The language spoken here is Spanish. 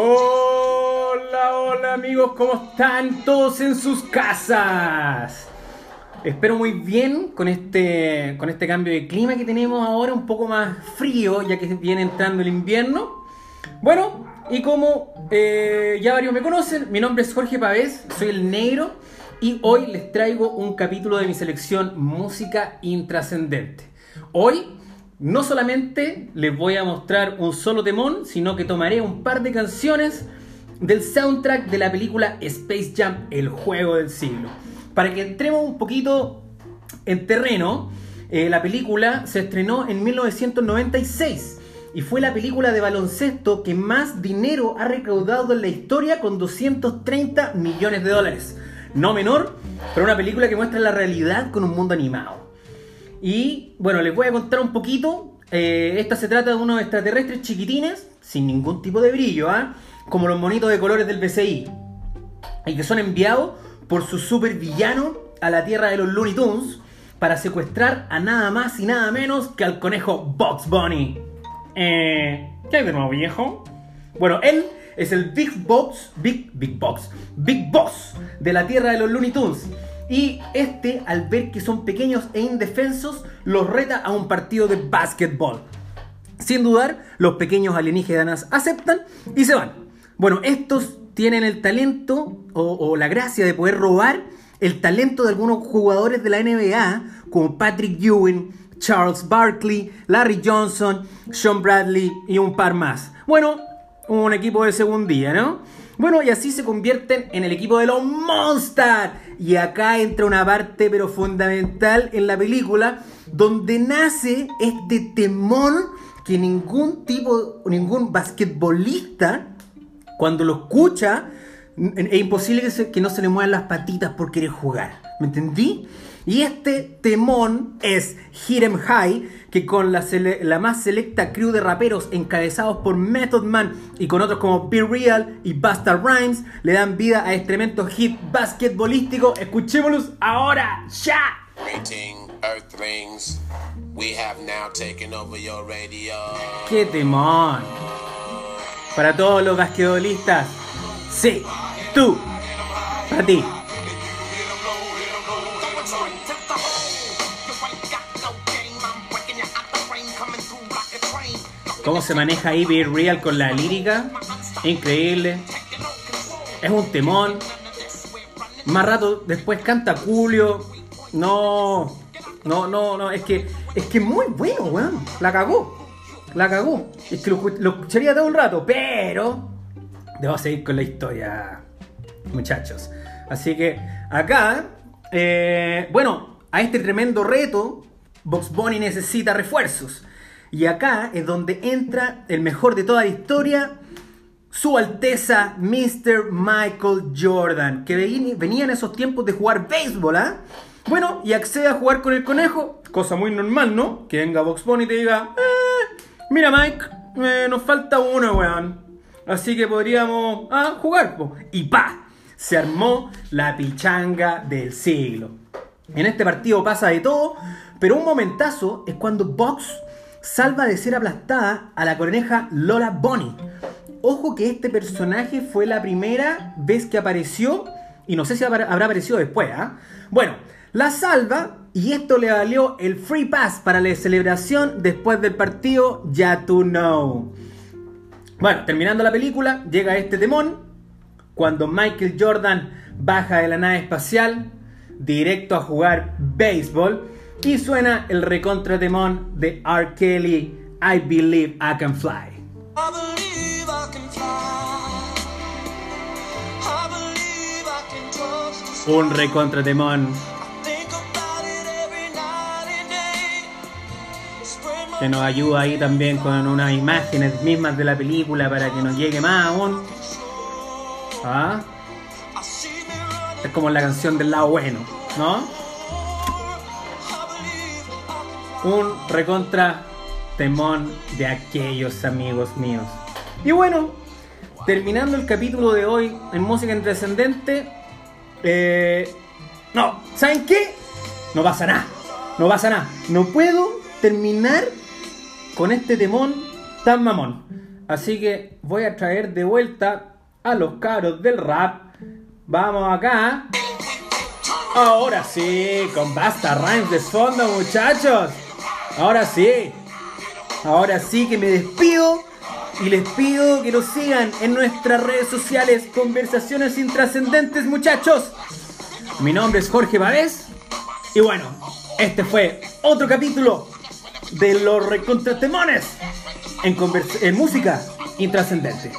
Hola, hola amigos, ¿cómo están todos en sus casas? Espero muy bien con este, con este cambio de clima que tenemos ahora, un poco más frío, ya que viene entrando el invierno. Bueno, y como eh, ya varios me conocen, mi nombre es Jorge Pavés, soy el negro y hoy les traigo un capítulo de mi selección Música Intrascendente. Hoy no solamente les voy a mostrar un solo temón, sino que tomaré un par de canciones del soundtrack de la película Space Jam, el juego del siglo. Para que entremos un poquito en terreno, eh, la película se estrenó en 1996 y fue la película de baloncesto que más dinero ha recaudado en la historia con 230 millones de dólares. No menor, pero una película que muestra la realidad con un mundo animado. Y bueno, les voy a contar un poquito. Eh, esta se trata de unos extraterrestres chiquitines, sin ningún tipo de brillo, ¿ah? como los monitos de colores del BCI. Y que son enviados por su super villano a la tierra de los Looney Tunes para secuestrar a nada más y nada menos que al conejo Box Bunny. Eh, ¿Qué hay de nuevo, viejo? Bueno, él es el Big Box, Big, Big Box, Big Boss de la tierra de los Looney Tunes y este, al ver que son pequeños e indefensos, los reta a un partido de básquetbol. Sin dudar, los pequeños alienígenas aceptan y se van. Bueno, estos tienen el talento o, la gracia de poder robar el talento de algunos jugadores de la NBA, como Patrick Ewing, Charles Barkley, Larry Johnson, Sean Bradley y un par más. Bueno, un equipo de segundía, ¿no? Bueno, y así se convierten en el equipo de los Monsters. Y acá entra una parte pero fundamental en la película donde nace este temor que ningún tipo, ningún basquetbolista, cuando lo escucha, es imposible que, que no se le muevan las patitas por querer jugar. ¿Me entendí? Y este temón es Hit 'em High, que con la, más selecta crew de raperos encabezados por Method Man y con otros como Be Real y Busta Rhymes, le dan vida a este tremendo hit basquetbolístico. Escuchémoslos ahora, ya. ¡Qué temón! Para todos los basquetbolistas, sí, tú, para ti. Cómo se maneja ahí Be Real con la lírica. Increíble. Es un temón. Más rato después canta Julio. No. No, no, no. Es que. Es que muy bueno, weón. La cagó. La cagó. Es que lo, escucharía todo un rato. Pero. Debo seguir con la historia. Muchachos. Así que acá. Eh, bueno, a este tremendo reto. Box Bunny necesita refuerzos. Y acá es donde entra el mejor de toda la historia, su Alteza Mr. Michael Jordan, que venía en esos tiempos de jugar béisbol, ¿ah? Bueno, y accede a jugar con el conejo, cosa muy normal, ¿no? Que venga Box Bunny y te diga, eh, mira Mike, eh, nos falta uno, weón. Así que podríamos ah, jugar, y pa, se armó la pichanga del siglo. En este partido pasa de todo, pero un momentazo es cuando Box salva de ser aplastada a la coneja Lola Bonnie. Ojo que este personaje fue la primera vez que apareció y no sé si habrá aparecido después. ¿ah? Bueno, la salva y esto le valió el free pass para la celebración después del partido Ya to Know. Bueno, terminando la película, llega este temón cuando Michael Jordan baja de la nave espacial directo a jugar béisbol y suena el recontratemón de R. Kelly, I Believe I Can Fly. Un recontratemón que nos ayuda ahí también con unas imágenes mismas de la película para que nos llegue más aún. ¿Ah? Es como la canción del lado bueno, ¿no? Un recontra temón de aquellos amigos míos. Y bueno, terminando el capítulo de hoy en Música Intrascendente, eh, no, ¿saben qué? No pasa nada, no pasa nada. No puedo terminar con este temón tan mamón. Así que voy a traer de vuelta a los cabros del rap. Vamos acá. Ahora sí, con Basta Rhymes de fondo, muchachos. Ahora sí. Ahora sí que me despido y les pido que nos sigan en nuestras redes sociales, Conversaciones Intrascendentes, muchachos. Mi nombre es Jorge Pavés y bueno, este fue otro capítulo de los recontratemones en, en música intrascendente.